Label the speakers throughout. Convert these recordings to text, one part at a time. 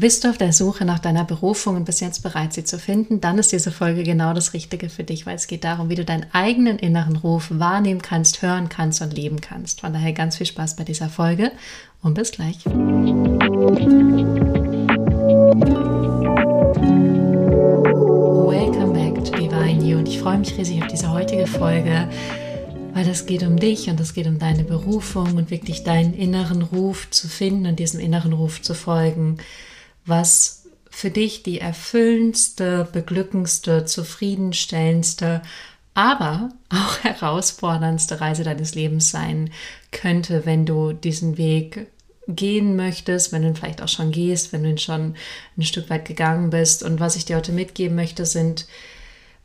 Speaker 1: Bist du auf der Suche nach deiner Berufung und bist jetzt bereit, sie zu finden? Dann ist diese Folge genau das Richtige für dich, weil es geht darum, wie du deinen eigenen inneren Ruf wahrnehmen kannst, hören kannst und leben kannst. Von daher ganz viel Spaß bei dieser Folge und bis gleich. Welcome back to Divine You und ich freue mich riesig auf diese heutige Folge weil es geht um dich und es geht um deine Berufung und wirklich deinen inneren Ruf zu finden und diesem inneren Ruf zu folgen was für dich die erfüllendste, beglückendste, zufriedenstellendste, aber auch herausforderndste Reise deines Lebens sein könnte, wenn du diesen Weg gehen möchtest, wenn du ihn vielleicht auch schon gehst, wenn du ihn schon ein Stück weit gegangen bist. Und was ich dir heute mitgeben möchte, sind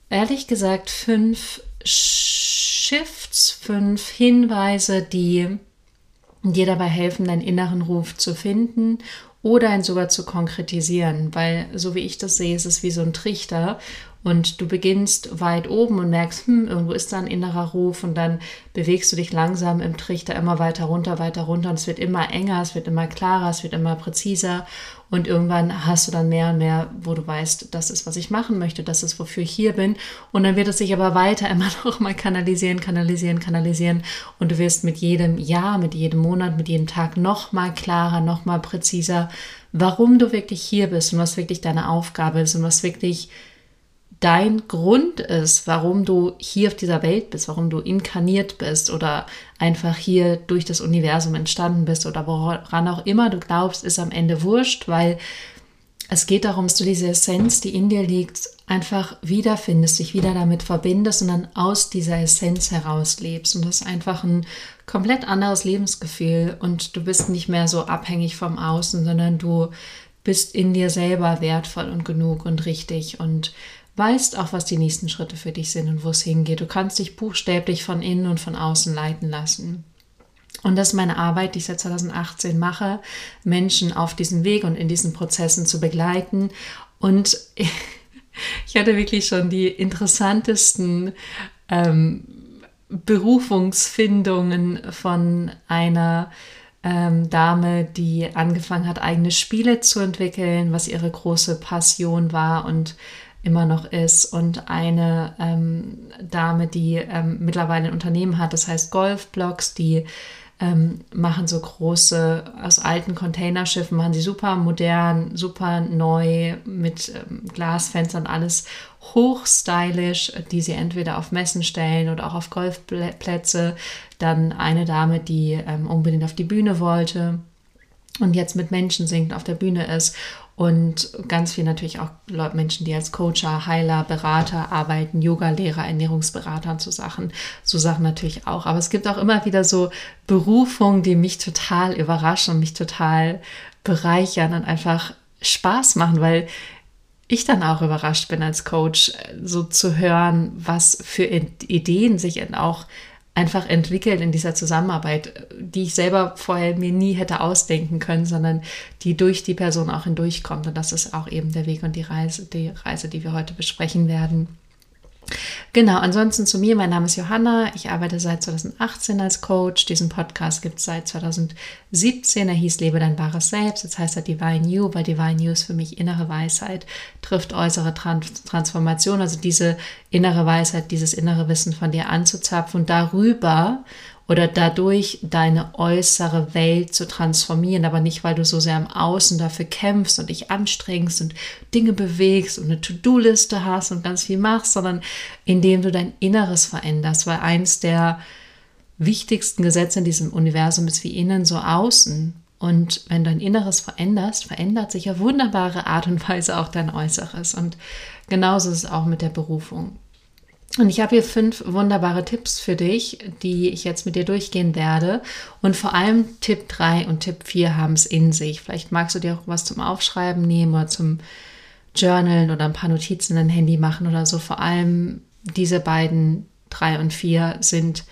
Speaker 1: ehrlich gesagt fünf Shifts, fünf Hinweise, die dir dabei helfen, deinen inneren Ruf zu finden oder ihn sogar zu konkretisieren, weil so wie ich das sehe, ist es wie so ein Trichter und du beginnst weit oben und merkst, hm, irgendwo ist da ein innerer Ruf und dann bewegst du dich langsam im Trichter immer weiter runter, weiter runter und es wird immer enger, es wird immer klarer, es wird immer präziser und irgendwann hast du dann mehr und mehr, wo du weißt, das ist, was ich machen möchte, das ist, wofür ich hier bin. Und dann wird es sich aber weiter immer noch mal kanalisieren, kanalisieren, kanalisieren. Und du wirst mit jedem Jahr, mit jedem Monat, mit jedem Tag noch mal klarer, noch mal präziser, warum du wirklich hier bist und was wirklich deine Aufgabe ist und was wirklich dein Grund ist, warum du hier auf dieser Welt bist, warum du inkarniert bist oder einfach hier durch das Universum entstanden bist oder woran auch immer du glaubst, ist am Ende wurscht, weil es geht darum, dass du diese Essenz, die in dir liegt, einfach wiederfindest, dich wieder damit verbindest und dann aus dieser Essenz heraus lebst. Und das ist einfach ein komplett anderes Lebensgefühl und du bist nicht mehr so abhängig vom Außen, sondern du bist in dir selber wertvoll und genug und richtig und weißt auch, was die nächsten Schritte für dich sind und wo es hingeht. Du kannst dich buchstäblich von innen und von außen leiten lassen. Und das ist meine Arbeit, die ich seit 2018 mache, Menschen auf diesem Weg und in diesen Prozessen zu begleiten. Und ich hatte wirklich schon die interessantesten ähm, Berufungsfindungen von einer ähm, Dame, die angefangen hat, eigene Spiele zu entwickeln, was ihre große Passion war und immer noch ist und eine ähm, Dame, die ähm, mittlerweile ein Unternehmen hat, das heißt Golfblocks, die ähm, machen so große, aus alten Containerschiffen, machen sie super modern, super neu, mit ähm, Glasfenstern, alles hochstylisch, die sie entweder auf Messen stellen oder auch auf Golfplätze. Dann eine Dame, die ähm, unbedingt auf die Bühne wollte und jetzt mit Menschen singt, auf der Bühne ist und ganz viel natürlich auch Menschen, die als Coacher, Heiler, Berater arbeiten, Yoga-Lehrer, Ernährungsberater und so Sachen. So Sachen natürlich auch. Aber es gibt auch immer wieder so Berufungen, die mich total überraschen und mich total bereichern und einfach Spaß machen, weil ich dann auch überrascht bin als Coach, so zu hören, was für Ideen sich auch einfach entwickelt in dieser Zusammenarbeit, die ich selber vorher mir nie hätte ausdenken können, sondern die durch die Person auch hindurchkommt. Und das ist auch eben der Weg und die Reise, die Reise, die wir heute besprechen werden. Genau, ansonsten zu mir. Mein Name ist Johanna. Ich arbeite seit 2018 als Coach. Diesen Podcast gibt es seit 2017. Er hieß Lebe dein wahres Selbst. Jetzt heißt er Divine You, weil Divine You ist für mich innere Weisheit, trifft äußere Trans Transformation. Also diese innere Weisheit, dieses innere Wissen von dir anzuzapfen und darüber oder dadurch deine äußere Welt zu transformieren, aber nicht, weil du so sehr im Außen dafür kämpfst und dich anstrengst und Dinge bewegst und eine To-Do-Liste hast und ganz viel machst, sondern indem du dein Inneres veränderst, weil eins der wichtigsten Gesetze in diesem Universum ist wie innen so außen. Und wenn du dein Inneres veränderst, verändert sich auf wunderbare Art und Weise auch dein Äußeres. Und genauso ist es auch mit der Berufung. Und ich habe hier fünf wunderbare Tipps für dich, die ich jetzt mit dir durchgehen werde. Und vor allem Tipp 3 und Tipp 4 haben es in sich. Vielleicht magst du dir auch was zum Aufschreiben nehmen oder zum Journalen oder ein paar Notizen in dein Handy machen oder so. Vor allem diese beiden, 3 und 4, sind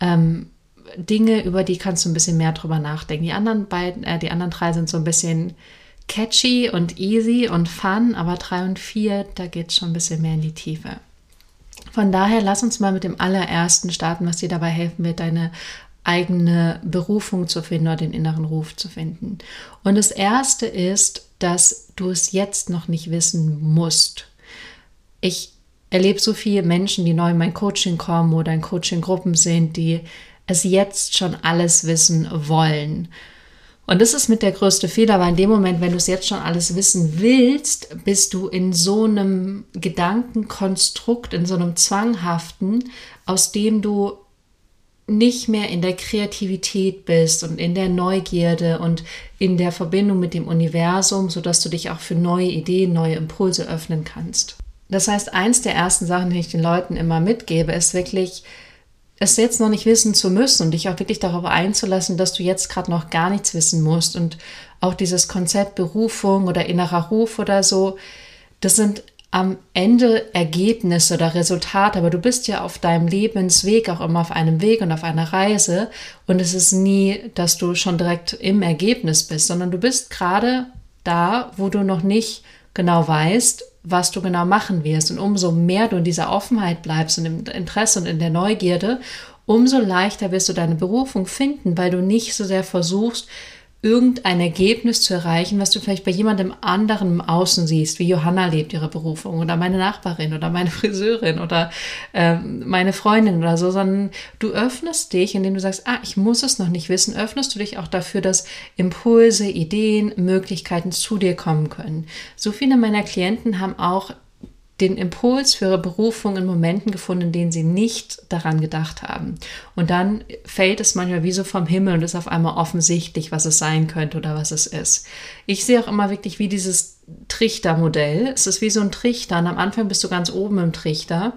Speaker 1: ähm, Dinge, über die kannst du ein bisschen mehr drüber nachdenken. Die anderen beiden, äh, die anderen drei sind so ein bisschen catchy und easy und fun, aber 3 und 4, da geht es schon ein bisschen mehr in die Tiefe. Von daher lass uns mal mit dem allerersten starten, was dir dabei helfen wird, deine eigene Berufung zu finden oder den inneren Ruf zu finden. Und das Erste ist, dass du es jetzt noch nicht wissen musst. Ich erlebe so viele Menschen, die neu in mein Coaching kommen oder in Coaching-Gruppen sind, die es jetzt schon alles wissen wollen. Und das ist mit der größte Fehler, weil in dem Moment, wenn du es jetzt schon alles wissen willst, bist du in so einem Gedankenkonstrukt, in so einem Zwanghaften, aus dem du nicht mehr in der Kreativität bist und in der Neugierde und in der Verbindung mit dem Universum, sodass du dich auch für neue Ideen, neue Impulse öffnen kannst. Das heißt, eins der ersten Sachen, die ich den Leuten immer mitgebe, ist wirklich, es jetzt noch nicht wissen zu müssen und dich auch wirklich darauf einzulassen, dass du jetzt gerade noch gar nichts wissen musst. Und auch dieses Konzept Berufung oder innerer Ruf oder so, das sind am Ende Ergebnisse oder Resultate, aber du bist ja auf deinem Lebensweg auch immer auf einem Weg und auf einer Reise und es ist nie, dass du schon direkt im Ergebnis bist, sondern du bist gerade da, wo du noch nicht genau weißt, was du genau machen wirst. Und umso mehr du in dieser Offenheit bleibst und im Interesse und in der Neugierde, umso leichter wirst du deine Berufung finden, weil du nicht so sehr versuchst, irgendein Ergebnis zu erreichen, was du vielleicht bei jemandem anderen im Außen siehst, wie Johanna lebt ihre Berufung oder meine Nachbarin oder meine Friseurin oder äh, meine Freundin oder so, sondern du öffnest dich, indem du sagst, ah, ich muss es noch nicht wissen, öffnest du dich auch dafür, dass Impulse, Ideen, Möglichkeiten zu dir kommen können. So viele meiner Klienten haben auch den Impuls für ihre Berufung in Momenten gefunden, in denen sie nicht daran gedacht haben. Und dann fällt es manchmal wie so vom Himmel und ist auf einmal offensichtlich, was es sein könnte oder was es ist. Ich sehe auch immer wirklich wie dieses Trichtermodell. Es ist wie so ein Trichter und am Anfang bist du ganz oben im Trichter.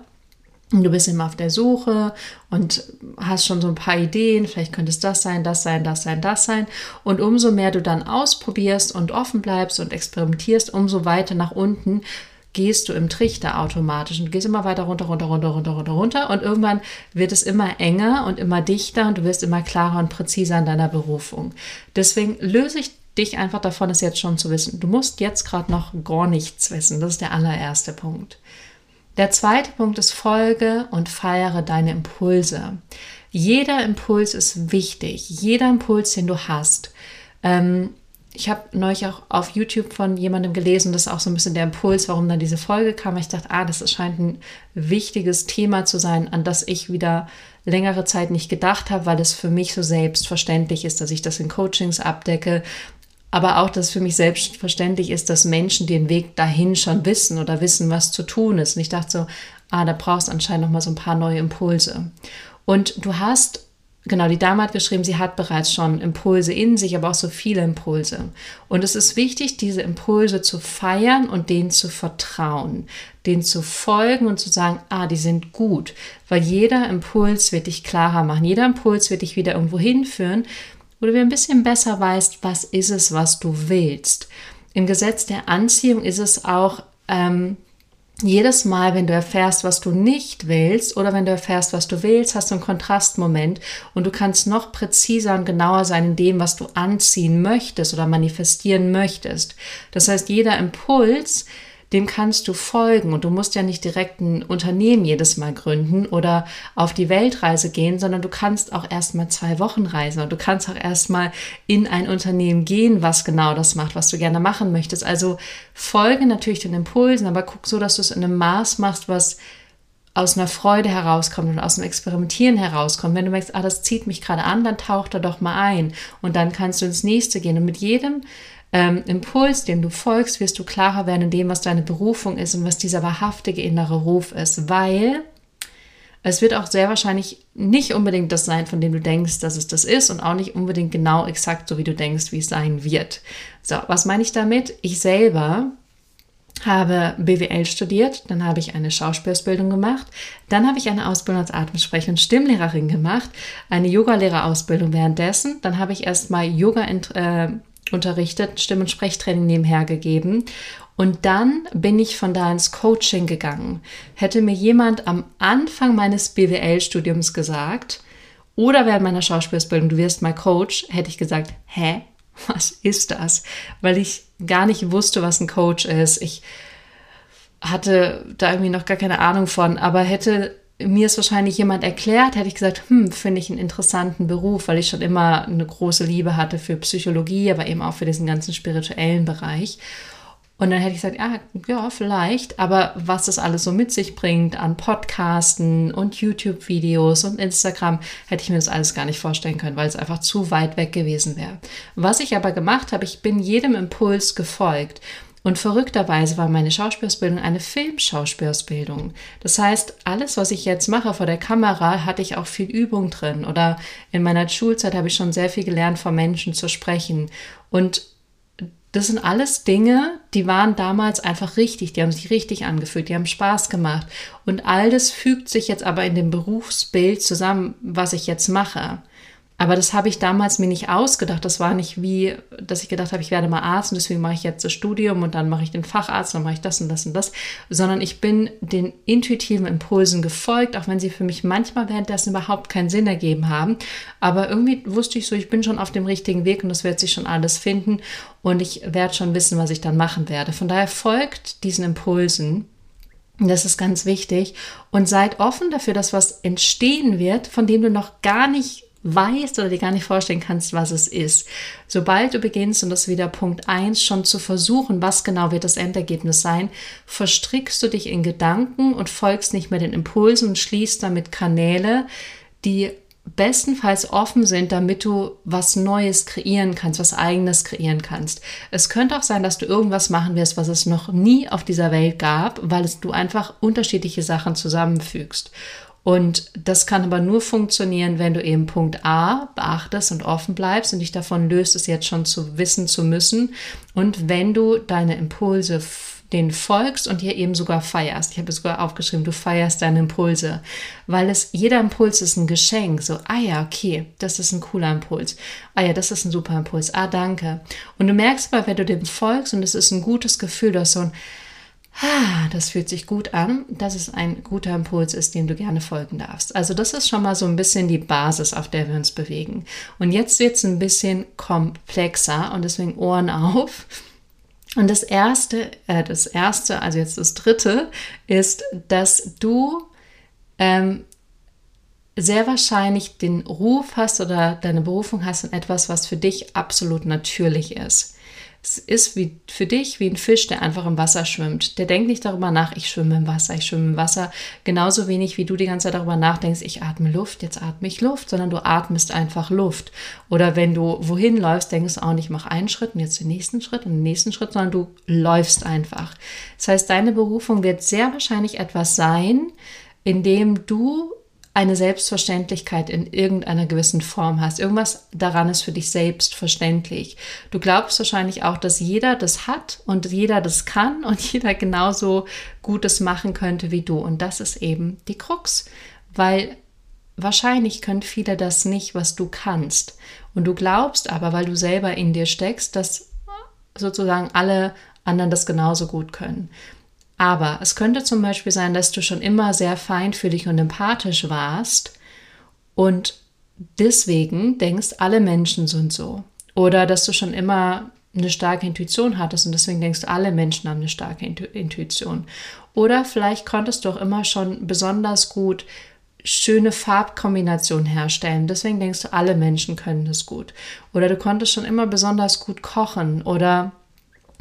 Speaker 1: Und du bist immer auf der Suche und hast schon so ein paar Ideen, vielleicht könnte es das sein, das sein, das sein, das sein. Und umso mehr du dann ausprobierst und offen bleibst und experimentierst, umso weiter nach unten gehst du im Trichter automatisch und gehst immer weiter runter, runter, runter, runter, runter, runter und irgendwann wird es immer enger und immer dichter und du wirst immer klarer und präziser in deiner Berufung. Deswegen löse ich dich einfach davon, es jetzt schon zu wissen. Du musst jetzt gerade noch gar nichts wissen. Das ist der allererste Punkt. Der zweite Punkt ist Folge und feiere deine Impulse. Jeder Impuls ist wichtig. Jeder Impuls, den du hast. Ähm, ich habe neulich auch auf YouTube von jemandem gelesen, das ist auch so ein bisschen der Impuls, warum dann diese Folge kam. Ich dachte, ah, das scheint ein wichtiges Thema zu sein, an das ich wieder längere Zeit nicht gedacht habe, weil es für mich so selbstverständlich ist, dass ich das in Coachings abdecke. Aber auch, dass es für mich selbstverständlich ist, dass Menschen den Weg dahin schon wissen oder wissen, was zu tun ist. Und ich dachte so, ah, da brauchst du anscheinend noch mal so ein paar neue Impulse. Und du hast Genau, die Dame hat geschrieben, sie hat bereits schon Impulse in sich, aber auch so viele Impulse. Und es ist wichtig, diese Impulse zu feiern und denen zu vertrauen, denen zu folgen und zu sagen, ah, die sind gut, weil jeder Impuls wird dich klarer machen, jeder Impuls wird dich wieder irgendwo hinführen, wo du ein bisschen besser weißt, was ist es, was du willst. Im Gesetz der Anziehung ist es auch ähm, jedes Mal, wenn du erfährst, was du nicht willst oder wenn du erfährst, was du willst, hast du einen Kontrastmoment und du kannst noch präziser und genauer sein in dem, was du anziehen möchtest oder manifestieren möchtest. Das heißt, jeder Impuls dem kannst du folgen und du musst ja nicht direkt ein Unternehmen jedes Mal gründen oder auf die Weltreise gehen, sondern du kannst auch erstmal zwei Wochen reisen und du kannst auch erstmal in ein Unternehmen gehen, was genau das macht, was du gerne machen möchtest. Also folge natürlich den Impulsen, aber guck so, dass du es in einem Maß machst, was aus einer Freude herauskommt und aus dem Experimentieren herauskommt. Wenn du merkst, ah, das zieht mich gerade an, dann tauch da doch mal ein und dann kannst du ins nächste gehen. Und mit jedem ähm, Impuls, dem du folgst, wirst du klarer werden in dem, was deine Berufung ist und was dieser wahrhaftige innere Ruf ist, weil es wird auch sehr wahrscheinlich nicht unbedingt das sein, von dem du denkst, dass es das ist und auch nicht unbedingt genau exakt so, wie du denkst, wie es sein wird. So, was meine ich damit? Ich selber habe BWL studiert, dann habe ich eine Schauspielausbildung gemacht, dann habe ich eine Ausbildung als Atemsprecher und Stimmlehrerin gemacht, eine Yogalehrerausbildung währenddessen, dann habe ich erstmal Yoga äh, unterrichtet, Stimm- und Sprechtraining nebenher gegeben. Und dann bin ich von da ins Coaching gegangen. Hätte mir jemand am Anfang meines BWL-Studiums gesagt, oder während meiner Schauspielausbildung, du wirst mal Coach, hätte ich gesagt, hä, was ist das? Weil ich gar nicht wusste, was ein Coach ist. Ich hatte da irgendwie noch gar keine Ahnung von, aber hätte mir es wahrscheinlich jemand erklärt, hätte ich gesagt, hm, finde ich einen interessanten Beruf, weil ich schon immer eine große Liebe hatte für Psychologie, aber eben auch für diesen ganzen spirituellen Bereich. Und dann hätte ich gesagt, ja, ja, vielleicht, aber was das alles so mit sich bringt an Podcasten und YouTube-Videos und Instagram, hätte ich mir das alles gar nicht vorstellen können, weil es einfach zu weit weg gewesen wäre. Was ich aber gemacht habe, ich bin jedem Impuls gefolgt. Und verrückterweise war meine Schauspielausbildung eine Filmschauspielausbildung. Das heißt, alles, was ich jetzt mache vor der Kamera, hatte ich auch viel Übung drin. Oder in meiner Schulzeit habe ich schon sehr viel gelernt, vor Menschen zu sprechen. Und das sind alles Dinge, die waren damals einfach richtig, die haben sich richtig angefühlt, die haben Spaß gemacht. Und all das fügt sich jetzt aber in dem Berufsbild zusammen, was ich jetzt mache. Aber das habe ich damals mir nicht ausgedacht. Das war nicht wie, dass ich gedacht habe, ich werde mal Arzt und deswegen mache ich jetzt das Studium und dann mache ich den Facharzt, dann mache ich das und das und das, sondern ich bin den intuitiven Impulsen gefolgt, auch wenn sie für mich manchmal währenddessen überhaupt keinen Sinn ergeben haben. Aber irgendwie wusste ich so, ich bin schon auf dem richtigen Weg und das wird sich schon alles finden und ich werde schon wissen, was ich dann machen werde. Von daher folgt diesen Impulsen. Das ist ganz wichtig. Und seid offen dafür, dass was entstehen wird, von dem du noch gar nicht weißt oder dir gar nicht vorstellen kannst, was es ist. Sobald du beginnst, und das ist wieder Punkt 1, schon zu versuchen, was genau wird das Endergebnis sein, verstrickst du dich in Gedanken und folgst nicht mehr den Impulsen und schließt damit Kanäle, die bestenfalls offen sind, damit du was Neues kreieren kannst, was eigenes kreieren kannst. Es könnte auch sein, dass du irgendwas machen wirst, was es noch nie auf dieser Welt gab, weil es du einfach unterschiedliche Sachen zusammenfügst. Und das kann aber nur funktionieren, wenn du eben Punkt A beachtest und offen bleibst und dich davon löst, es jetzt schon zu wissen zu müssen. Und wenn du deine Impulse den folgst und hier eben sogar feierst. Ich habe sogar aufgeschrieben, du feierst deine Impulse, weil es jeder Impuls ist ein Geschenk. So, ah ja, okay, das ist ein cooler Impuls. Ah ja, das ist ein super Impuls. Ah, danke. Und du merkst aber, wenn du dem folgst und es ist ein gutes Gefühl, du hast so ein das fühlt sich gut an, dass es ein guter Impuls ist, dem du gerne folgen darfst. Also das ist schon mal so ein bisschen die Basis, auf der wir uns bewegen. Und jetzt wird es ein bisschen komplexer und deswegen Ohren auf. Und das erste, äh, das erste, also jetzt das dritte, ist, dass du ähm, sehr wahrscheinlich den Ruf hast oder deine Berufung hast in etwas, was für dich absolut natürlich ist. Es ist wie für dich wie ein Fisch, der einfach im Wasser schwimmt. Der denkt nicht darüber nach, ich schwimme im Wasser, ich schwimme im Wasser. Genauso wenig wie du die ganze Zeit darüber nachdenkst, ich atme Luft, jetzt atme ich Luft, sondern du atmest einfach Luft. Oder wenn du wohin läufst, denkst du auch nicht, mach einen Schritt und jetzt den nächsten Schritt und den nächsten Schritt, sondern du läufst einfach. Das heißt, deine Berufung wird sehr wahrscheinlich etwas sein, in dem du eine Selbstverständlichkeit in irgendeiner gewissen Form hast. Irgendwas daran ist für dich selbstverständlich. Du glaubst wahrscheinlich auch, dass jeder das hat und jeder das kann und jeder genauso Gutes machen könnte wie du. Und das ist eben die Krux, weil wahrscheinlich können viele das nicht, was du kannst. Und du glaubst aber, weil du selber in dir steckst, dass sozusagen alle anderen das genauso gut können. Aber es könnte zum Beispiel sein, dass du schon immer sehr feinfühlig und empathisch warst und deswegen denkst, alle Menschen sind so. Oder dass du schon immer eine starke Intuition hattest und deswegen denkst, alle Menschen haben eine starke Intuition. Oder vielleicht konntest du auch immer schon besonders gut schöne Farbkombinationen herstellen. Deswegen denkst du, alle Menschen können das gut. Oder du konntest schon immer besonders gut kochen oder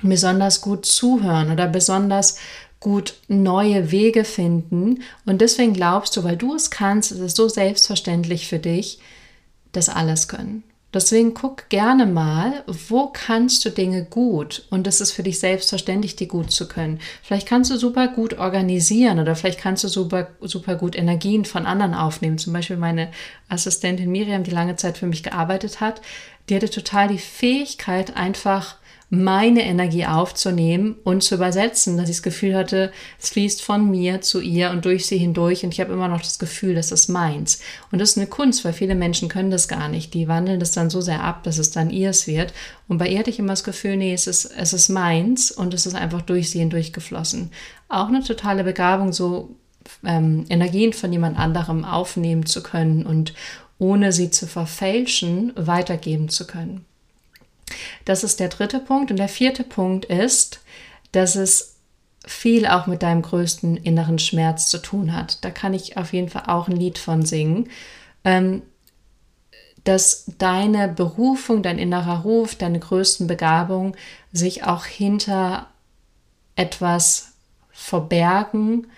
Speaker 1: besonders gut zuhören oder besonders gut neue Wege finden. Und deswegen glaubst du, weil du es kannst, ist es so selbstverständlich für dich, dass alles können. Deswegen guck gerne mal, wo kannst du Dinge gut und es ist für dich selbstverständlich, die gut zu können. Vielleicht kannst du super gut organisieren oder vielleicht kannst du super, super gut Energien von anderen aufnehmen. Zum Beispiel meine Assistentin Miriam, die lange Zeit für mich gearbeitet hat, die hatte total die Fähigkeit, einfach meine Energie aufzunehmen und zu übersetzen, dass ich das Gefühl hatte, es fließt von mir zu ihr und durch sie hindurch und ich habe immer noch das Gefühl, das ist meins. Und das ist eine Kunst, weil viele Menschen können das gar nicht. Die wandeln das dann so sehr ab, dass es dann ihrs wird. Und bei ihr hatte ich immer das Gefühl, nee, es ist, es ist meins und es ist einfach durch sie hindurch geflossen. Auch eine totale Begabung, so ähm, Energien von jemand anderem aufnehmen zu können und ohne sie zu verfälschen, weitergeben zu können. Das ist der dritte Punkt. Und der vierte Punkt ist, dass es viel auch mit deinem größten inneren Schmerz zu tun hat. Da kann ich auf jeden Fall auch ein Lied von singen. Ähm, dass deine Berufung, dein innerer Ruf, deine größten Begabungen sich auch hinter etwas verbergen,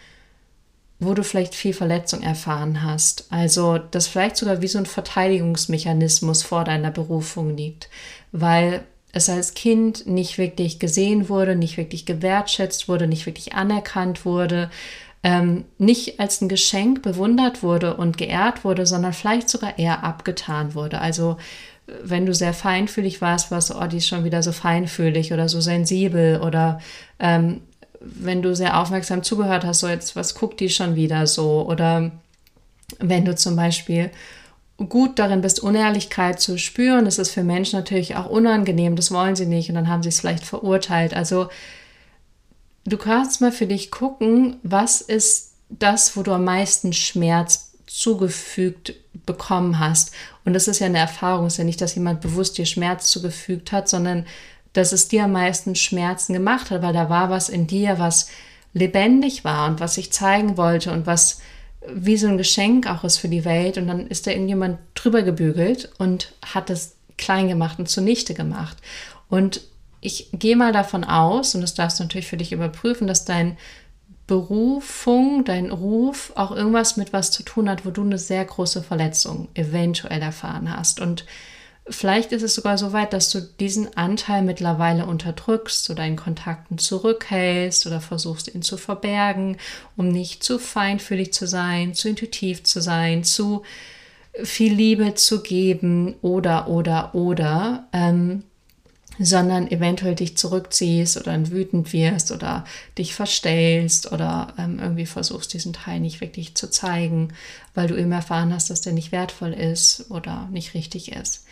Speaker 1: wo du vielleicht viel Verletzung erfahren hast. Also, das vielleicht sogar wie so ein Verteidigungsmechanismus vor deiner Berufung liegt, weil es als Kind nicht wirklich gesehen wurde, nicht wirklich gewertschätzt wurde, nicht wirklich anerkannt wurde, ähm, nicht als ein Geschenk bewundert wurde und geehrt wurde, sondern vielleicht sogar eher abgetan wurde. Also wenn du sehr feinfühlig warst, warst du, oh, die ist schon wieder so feinfühlig oder so sensibel oder ähm, wenn du sehr aufmerksam zugehört hast, so jetzt, was guckt die schon wieder so oder wenn du zum Beispiel gut darin bist, Unehrlichkeit zu spüren, das ist für Menschen natürlich auch unangenehm, das wollen sie nicht und dann haben sie es vielleicht verurteilt. Also du kannst mal für dich gucken, was ist das, wo du am meisten Schmerz zugefügt bekommen hast. Und das ist ja eine Erfahrung, es ist ja nicht, dass jemand bewusst dir Schmerz zugefügt hat, sondern dass es dir am meisten Schmerzen gemacht hat, weil da war was in dir, was lebendig war und was sich zeigen wollte und was wie so ein Geschenk auch ist für die Welt. Und dann ist da irgendjemand drüber gebügelt und hat es klein gemacht und zunichte gemacht. Und ich gehe mal davon aus, und das darfst du natürlich für dich überprüfen, dass dein Berufung, dein Ruf auch irgendwas mit was zu tun hat, wo du eine sehr große Verletzung eventuell erfahren hast. Und vielleicht ist es sogar so weit, dass du diesen Anteil mittlerweile unterdrückst oder in Kontakten zurückhältst oder versuchst, ihn zu verbergen, um nicht zu feinfühlig zu sein, zu intuitiv zu sein, zu viel Liebe zu geben oder, oder, oder. Ähm, sondern eventuell dich zurückziehst oder wütend wirst oder dich verstellst oder ähm, irgendwie versuchst, diesen Teil nicht wirklich zu zeigen, weil du eben erfahren hast, dass der nicht wertvoll ist oder nicht richtig ist.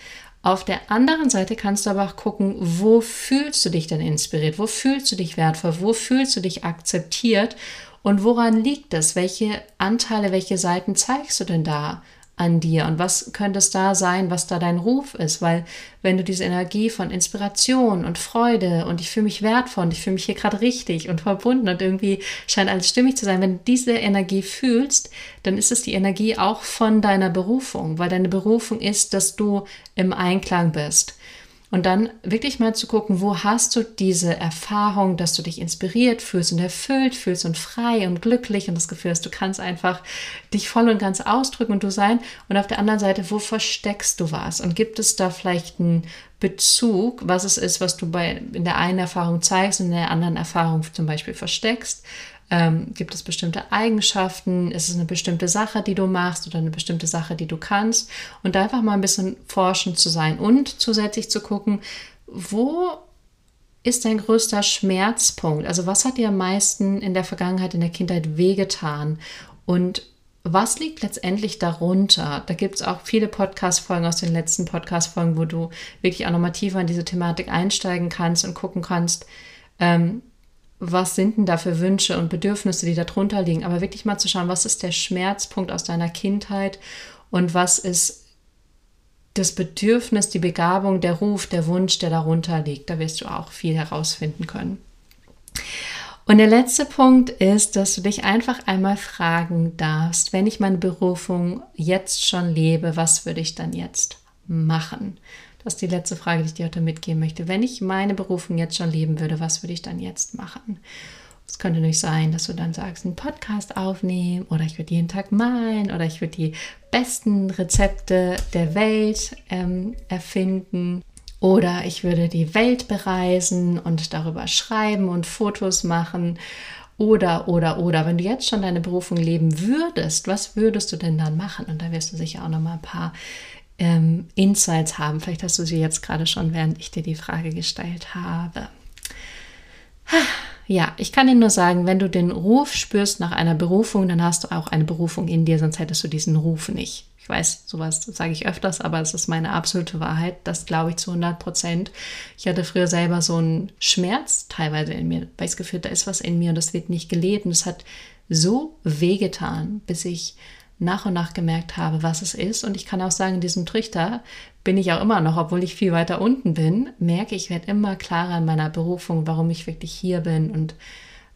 Speaker 1: Auf der anderen Seite kannst du aber auch gucken, wo fühlst du dich denn inspiriert, wo fühlst du dich wertvoll, wo fühlst du dich akzeptiert und woran liegt das? Welche Anteile, welche Seiten zeigst du denn da? An dir und was könnte es da sein, was da dein Ruf ist, weil wenn du diese Energie von Inspiration und Freude und ich fühle mich wertvoll und ich fühle mich hier gerade richtig und verbunden und irgendwie scheint alles stimmig zu sein, wenn du diese Energie fühlst, dann ist es die Energie auch von deiner Berufung, weil deine Berufung ist, dass du im Einklang bist. Und dann wirklich mal zu gucken, wo hast du diese Erfahrung, dass du dich inspiriert fühlst und erfüllt fühlst und frei und glücklich und das Gefühl hast, du kannst einfach dich voll und ganz ausdrücken und du sein. Und auf der anderen Seite, wo versteckst du was? Und gibt es da vielleicht einen Bezug, was es ist, was du bei, in der einen Erfahrung zeigst und in der anderen Erfahrung zum Beispiel versteckst? Ähm, gibt es bestimmte Eigenschaften? Ist es eine bestimmte Sache, die du machst oder eine bestimmte Sache, die du kannst? Und da einfach mal ein bisschen forschend zu sein und zusätzlich zu gucken, wo ist dein größter Schmerzpunkt? Also was hat dir am meisten in der Vergangenheit, in der Kindheit wehgetan? Und was liegt letztendlich darunter? Da gibt es auch viele Podcast-Folgen aus den letzten Podcast-Folgen, wo du wirklich auch nochmal tiefer in diese Thematik einsteigen kannst und gucken kannst, ähm, was sind denn da für Wünsche und Bedürfnisse, die darunter liegen, aber wirklich mal zu schauen, was ist der Schmerzpunkt aus deiner Kindheit und was ist das Bedürfnis, die Begabung, der Ruf, der Wunsch, der darunter liegt. Da wirst du auch viel herausfinden können. Und der letzte Punkt ist, dass du dich einfach einmal fragen darfst, wenn ich meine Berufung jetzt schon lebe, was würde ich dann jetzt machen? Das ist die letzte Frage, die ich dir heute mitgeben möchte. Wenn ich meine Berufung jetzt schon leben würde, was würde ich dann jetzt machen? Es könnte nicht sein, dass du dann sagst, einen Podcast aufnehmen oder ich würde jeden Tag malen oder ich würde die besten Rezepte der Welt ähm, erfinden oder ich würde die Welt bereisen und darüber schreiben und Fotos machen oder, oder, oder. Wenn du jetzt schon deine Berufung leben würdest, was würdest du denn dann machen? Und da wirst du sicher auch noch mal ein paar ähm, Insights haben. Vielleicht hast du sie jetzt gerade schon, während ich dir die Frage gestellt habe. Ja, ich kann dir nur sagen, wenn du den Ruf spürst nach einer Berufung, dann hast du auch eine Berufung in dir, sonst hättest du diesen Ruf nicht. Ich weiß, sowas sage ich öfters, aber es ist meine absolute Wahrheit. Das glaube ich zu 100 Prozent. Ich hatte früher selber so einen Schmerz teilweise in mir, weil ich das Gefühl, da ist was in mir und das wird nicht gelebt. Und es hat so wehgetan, bis ich nach und nach gemerkt habe, was es ist. Und ich kann auch sagen, in diesem Trichter bin ich auch immer noch, obwohl ich viel weiter unten bin, merke ich, werde immer klarer in meiner Berufung, warum ich wirklich hier bin und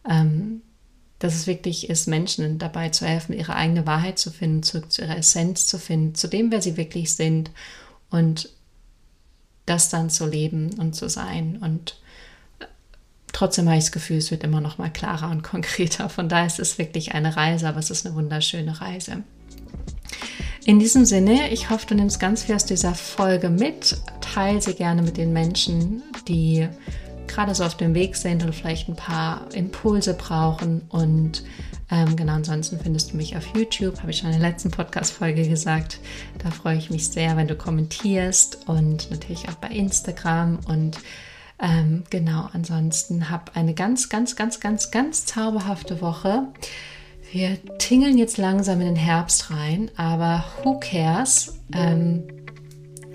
Speaker 1: ähm, dass es wirklich ist, Menschen dabei zu helfen, ihre eigene Wahrheit zu finden, zurück zu ihrer Essenz zu finden, zu dem, wer sie wirklich sind und das dann zu leben und zu sein. Und trotzdem habe ich das Gefühl, es wird immer noch mal klarer und konkreter. Von daher ist es wirklich eine Reise, aber es ist eine wunderschöne Reise. In diesem Sinne, ich hoffe, du nimmst ganz viel aus dieser Folge mit. Teile sie gerne mit den Menschen, die gerade so auf dem Weg sind und vielleicht ein paar Impulse brauchen. Und ähm, genau, ansonsten findest du mich auf YouTube, habe ich schon in der letzten Podcast-Folge gesagt. Da freue ich mich sehr, wenn du kommentierst und natürlich auch bei Instagram. Und ähm, genau, ansonsten hab eine ganz, ganz, ganz, ganz, ganz zauberhafte Woche. Wir tingeln jetzt langsam in den Herbst rein, aber who cares? Ähm,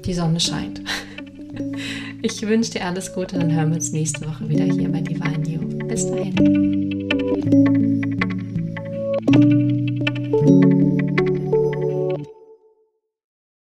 Speaker 1: die Sonne scheint. Ich wünsche dir alles Gute, dann hören wir uns nächste Woche wieder hier bei Divine You. Bis dahin.